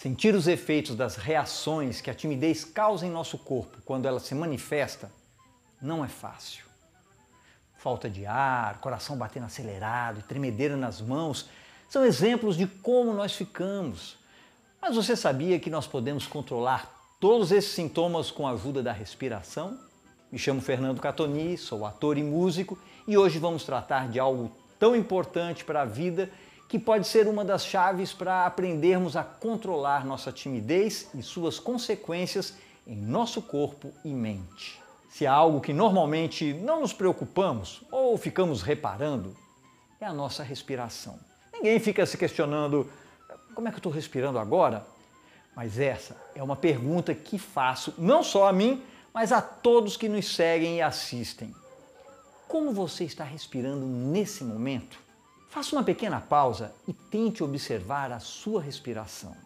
Sentir os efeitos das reações que a timidez causa em nosso corpo quando ela se manifesta não é fácil. Falta de ar, coração batendo acelerado e tremedeira nas mãos são exemplos de como nós ficamos. Mas você sabia que nós podemos controlar todos esses sintomas com a ajuda da respiração? Me chamo Fernando Catoni, sou ator e músico e hoje vamos tratar de algo tão importante para a vida que pode ser uma das chaves para aprendermos a controlar nossa timidez e suas consequências em nosso corpo e mente. Se há algo que normalmente não nos preocupamos ou ficamos reparando, é a nossa respiração. Ninguém fica se questionando como é que eu estou respirando agora? Mas essa é uma pergunta que faço não só a mim, mas a todos que nos seguem e assistem. Como você está respirando nesse momento? Faça uma pequena pausa e tente observar a sua respiração.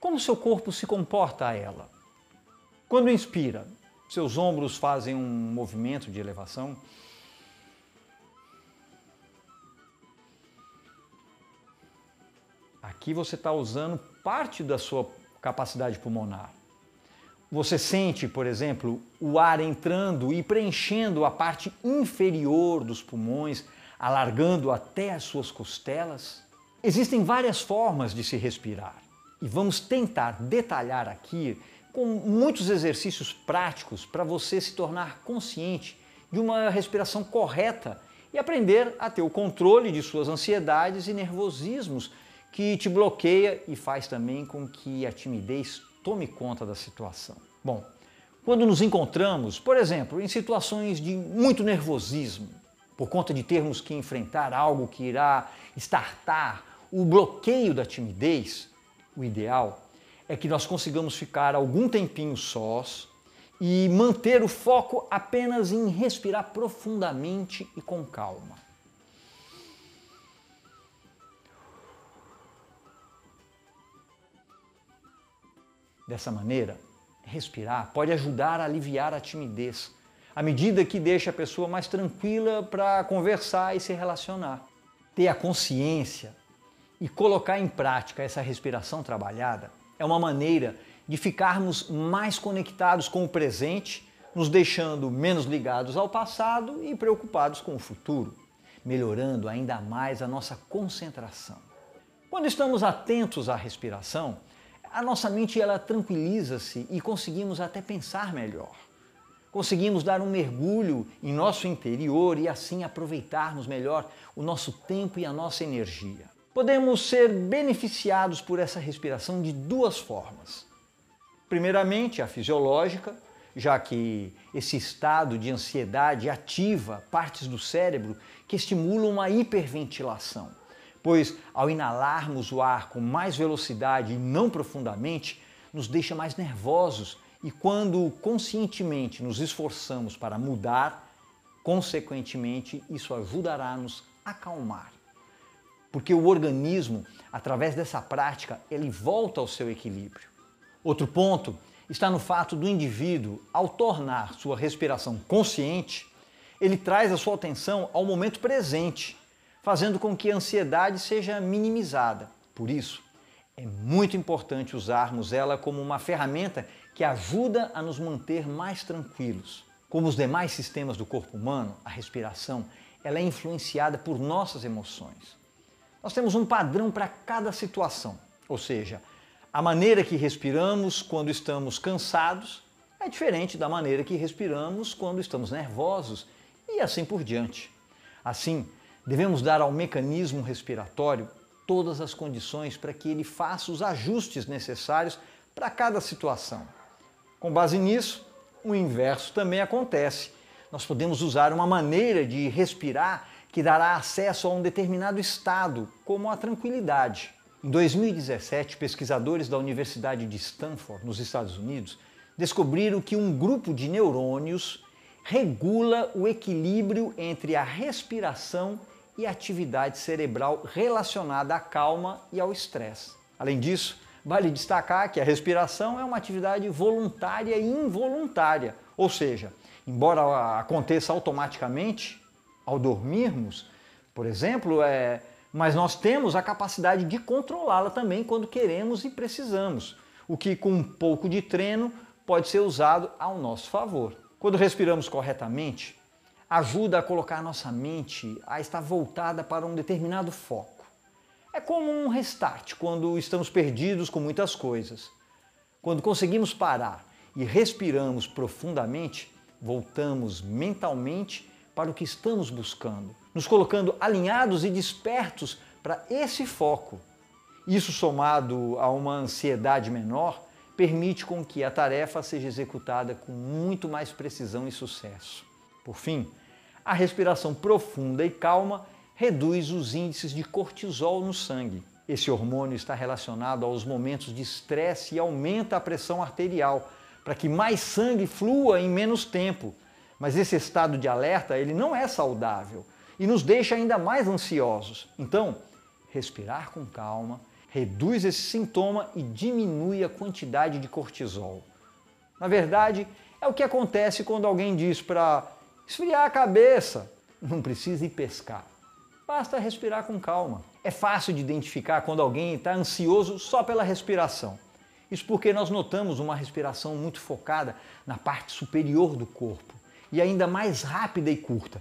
Como seu corpo se comporta a ela? Quando inspira, seus ombros fazem um movimento de elevação. Aqui você está usando parte da sua capacidade pulmonar. Você sente, por exemplo, o ar entrando e preenchendo a parte inferior dos pulmões, alargando até as suas costelas? Existem várias formas de se respirar e vamos tentar detalhar aqui com muitos exercícios práticos para você se tornar consciente de uma respiração correta e aprender a ter o controle de suas ansiedades e nervosismos que te bloqueia e faz também com que a timidez tome conta da situação. Bom, quando nos encontramos, por exemplo, em situações de muito nervosismo, por conta de termos que enfrentar algo que irá estartar o bloqueio da timidez, o ideal é que nós consigamos ficar algum tempinho sós e manter o foco apenas em respirar profundamente e com calma. Dessa maneira, respirar pode ajudar a aliviar a timidez, à medida que deixa a pessoa mais tranquila para conversar e se relacionar. Ter a consciência e colocar em prática essa respiração trabalhada é uma maneira de ficarmos mais conectados com o presente, nos deixando menos ligados ao passado e preocupados com o futuro, melhorando ainda mais a nossa concentração. Quando estamos atentos à respiração, a nossa mente ela tranquiliza-se e conseguimos até pensar melhor. Conseguimos dar um mergulho em nosso interior e assim aproveitarmos melhor o nosso tempo e a nossa energia. Podemos ser beneficiados por essa respiração de duas formas. Primeiramente, a fisiológica, já que esse estado de ansiedade ativa partes do cérebro que estimulam a hiperventilação pois ao inalarmos o ar com mais velocidade e não profundamente, nos deixa mais nervosos e quando conscientemente nos esforçamos para mudar, consequentemente isso ajudará a nos acalmar. Porque o organismo, através dessa prática, ele volta ao seu equilíbrio. Outro ponto está no fato do indivíduo, ao tornar sua respiração consciente, ele traz a sua atenção ao momento presente fazendo com que a ansiedade seja minimizada. Por isso, é muito importante usarmos ela como uma ferramenta que ajuda a nos manter mais tranquilos. Como os demais sistemas do corpo humano, a respiração ela é influenciada por nossas emoções. Nós temos um padrão para cada situação, ou seja, a maneira que respiramos quando estamos cansados é diferente da maneira que respiramos quando estamos nervosos e assim por diante. Assim, Devemos dar ao mecanismo respiratório todas as condições para que ele faça os ajustes necessários para cada situação. Com base nisso, o inverso também acontece. Nós podemos usar uma maneira de respirar que dará acesso a um determinado estado, como a tranquilidade. Em 2017, pesquisadores da Universidade de Stanford, nos Estados Unidos, descobriram que um grupo de neurônios regula o equilíbrio entre a respiração e atividade cerebral relacionada à calma e ao estresse. Além disso, vale destacar que a respiração é uma atividade voluntária e involuntária, ou seja, embora aconteça automaticamente ao dormirmos, por exemplo, é, mas nós temos a capacidade de controlá-la também quando queremos e precisamos, o que com um pouco de treino pode ser usado ao nosso favor. Quando respiramos corretamente, ajuda a colocar nossa mente a estar voltada para um determinado foco. É como um restart quando estamos perdidos com muitas coisas. Quando conseguimos parar e respiramos profundamente, voltamos mentalmente para o que estamos buscando, nos colocando alinhados e despertos para esse foco. Isso somado a uma ansiedade menor permite com que a tarefa seja executada com muito mais precisão e sucesso. Por fim, a respiração profunda e calma reduz os índices de cortisol no sangue. Esse hormônio está relacionado aos momentos de estresse e aumenta a pressão arterial, para que mais sangue flua em menos tempo. Mas esse estado de alerta, ele não é saudável e nos deixa ainda mais ansiosos. Então, respirar com calma reduz esse sintoma e diminui a quantidade de cortisol. Na verdade, é o que acontece quando alguém diz para esfriar a cabeça, não precisa ir pescar. Basta respirar com calma. É fácil de identificar quando alguém está ansioso só pela respiração. Isso porque nós notamos uma respiração muito focada na parte superior do corpo e ainda mais rápida e curta.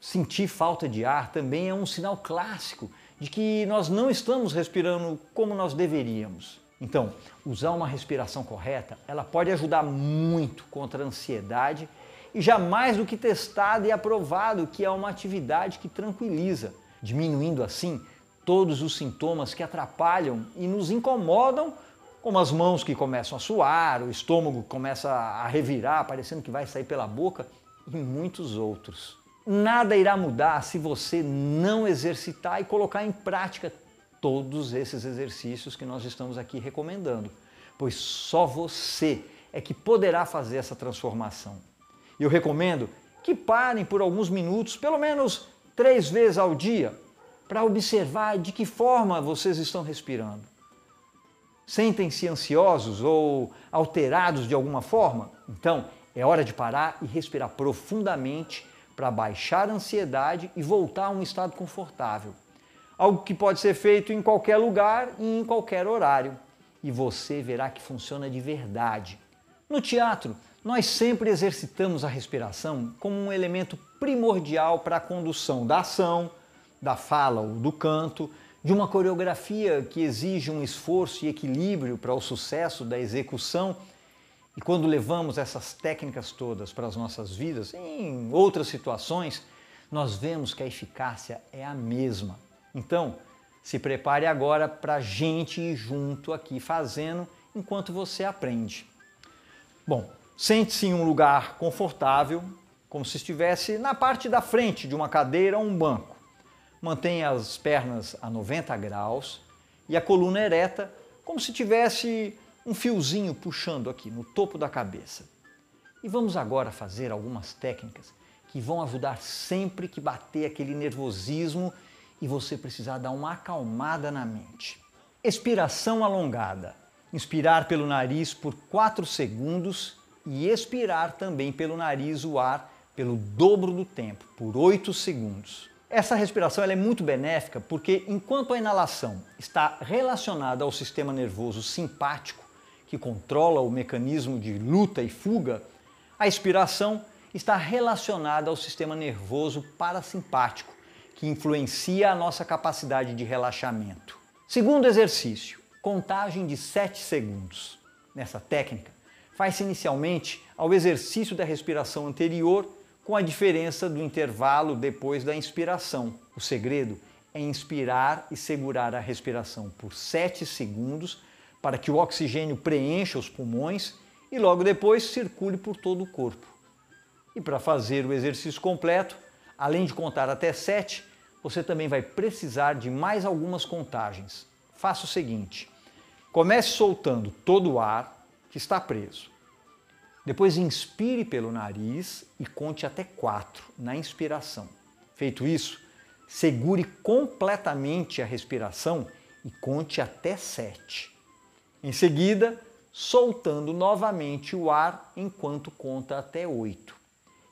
Sentir falta de ar também é um sinal clássico de que nós não estamos respirando como nós deveríamos. Então, usar uma respiração correta, ela pode ajudar muito contra a ansiedade e já mais do que testado e aprovado que é uma atividade que tranquiliza, diminuindo assim todos os sintomas que atrapalham e nos incomodam, como as mãos que começam a suar, o estômago começa a revirar, parecendo que vai sair pela boca, e muitos outros. Nada irá mudar se você não exercitar e colocar em prática todos esses exercícios que nós estamos aqui recomendando, pois só você é que poderá fazer essa transformação. Eu recomendo que parem por alguns minutos, pelo menos três vezes ao dia, para observar de que forma vocês estão respirando. Sentem-se ansiosos ou alterados de alguma forma? Então é hora de parar e respirar profundamente para baixar a ansiedade e voltar a um estado confortável. Algo que pode ser feito em qualquer lugar e em qualquer horário. E você verá que funciona de verdade. No teatro, nós sempre exercitamos a respiração como um elemento primordial para a condução da ação, da fala ou do canto, de uma coreografia que exige um esforço e equilíbrio para o sucesso da execução. E quando levamos essas técnicas todas para as nossas vidas, em outras situações, nós vemos que a eficácia é a mesma. Então, se prepare agora para a gente ir junto aqui fazendo enquanto você aprende. Bom, sente-se em um lugar confortável, como se estivesse na parte da frente de uma cadeira ou um banco. Mantenha as pernas a 90 graus e a coluna ereta, como se tivesse um fiozinho puxando aqui no topo da cabeça. E vamos agora fazer algumas técnicas que vão ajudar sempre que bater aquele nervosismo e você precisar dar uma acalmada na mente. Expiração alongada. Inspirar pelo nariz por 4 segundos e expirar também pelo nariz o ar pelo dobro do tempo, por 8 segundos. Essa respiração é muito benéfica porque, enquanto a inalação está relacionada ao sistema nervoso simpático, que controla o mecanismo de luta e fuga, a expiração está relacionada ao sistema nervoso parasimpático, que influencia a nossa capacidade de relaxamento. Segundo exercício, contagem de 7 segundos. Nessa técnica, faz-se inicialmente ao exercício da respiração anterior com a diferença do intervalo depois da inspiração. O segredo é inspirar e segurar a respiração por 7 segundos para que o oxigênio preencha os pulmões e logo depois circule por todo o corpo. E para fazer o exercício completo, além de contar até 7, você também vai precisar de mais algumas contagens. Faça o seguinte: comece soltando todo o ar que está preso. Depois inspire pelo nariz e conte até quatro na inspiração. Feito isso, segure completamente a respiração e conte até sete. Em seguida, soltando novamente o ar enquanto conta até oito.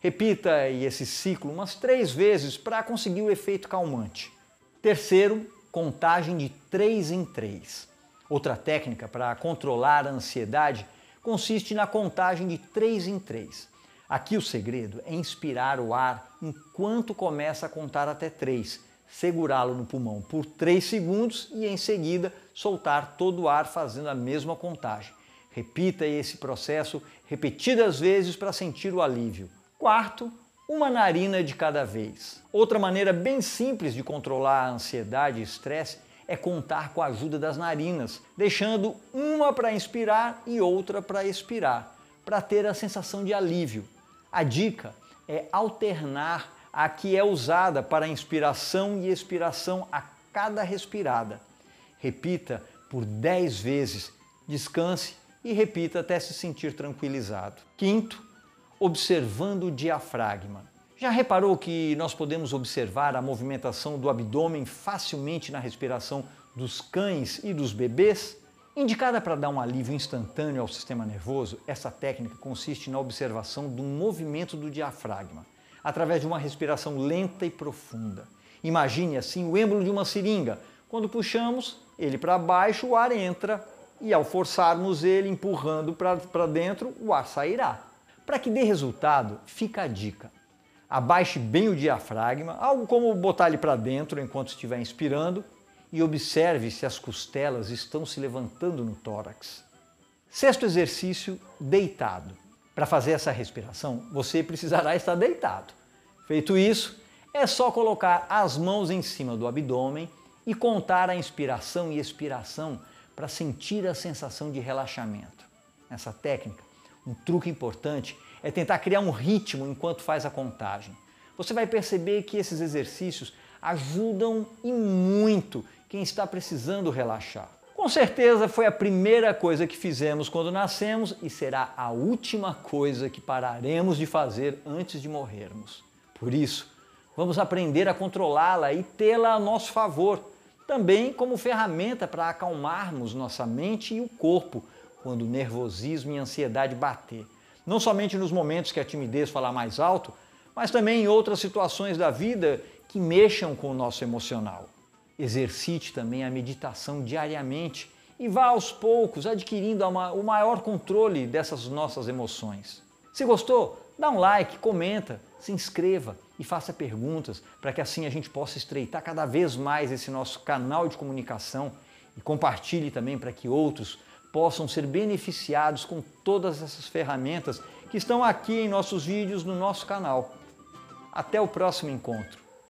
Repita esse ciclo umas três vezes para conseguir o efeito calmante. Terceiro, contagem de três em três. Outra técnica para controlar a ansiedade consiste na contagem de três em três. Aqui o segredo é inspirar o ar enquanto começa a contar até três, segurá-lo no pulmão por três segundos e em seguida soltar todo o ar fazendo a mesma contagem. Repita esse processo repetidas vezes para sentir o alívio. Quarto, uma narina de cada vez. Outra maneira bem simples de controlar a ansiedade e estresse é contar com a ajuda das narinas, deixando uma para inspirar e outra para expirar, para ter a sensação de alívio. A dica é alternar a que é usada para inspiração e expiração a cada respirada. Repita por 10 vezes, descanse e repita até se sentir tranquilizado. Quinto, observando o diafragma. Já reparou que nós podemos observar a movimentação do abdômen facilmente na respiração dos cães e dos bebês? Indicada para dar um alívio instantâneo ao sistema nervoso, essa técnica consiste na observação do movimento do diafragma, através de uma respiração lenta e profunda. Imagine assim o êmbolo de uma seringa. Quando puxamos ele para baixo, o ar entra e ao forçarmos ele empurrando para dentro, o ar sairá. Para que dê resultado, fica a dica. Abaixe bem o diafragma, algo como botar ele para dentro enquanto estiver inspirando, e observe se as costelas estão se levantando no tórax. Sexto exercício, deitado. Para fazer essa respiração, você precisará estar deitado. Feito isso, é só colocar as mãos em cima do abdômen e contar a inspiração e expiração para sentir a sensação de relaxamento. Nessa técnica, um truque importante é tentar criar um ritmo enquanto faz a contagem. Você vai perceber que esses exercícios ajudam e muito quem está precisando relaxar. Com certeza foi a primeira coisa que fizemos quando nascemos e será a última coisa que pararemos de fazer antes de morrermos. Por isso, vamos aprender a controlá-la e tê-la a nosso favor, também como ferramenta para acalmarmos nossa mente e o corpo quando o nervosismo e a ansiedade bater. Não somente nos momentos que a timidez falar mais alto, mas também em outras situações da vida que mexam com o nosso emocional. Exercite também a meditação diariamente e vá aos poucos adquirindo o maior controle dessas nossas emoções. Se gostou, dá um like, comenta, se inscreva e faça perguntas para que assim a gente possa estreitar cada vez mais esse nosso canal de comunicação e compartilhe também para que outros possam ser beneficiados com todas essas ferramentas que estão aqui em nossos vídeos no nosso canal. Até o próximo encontro.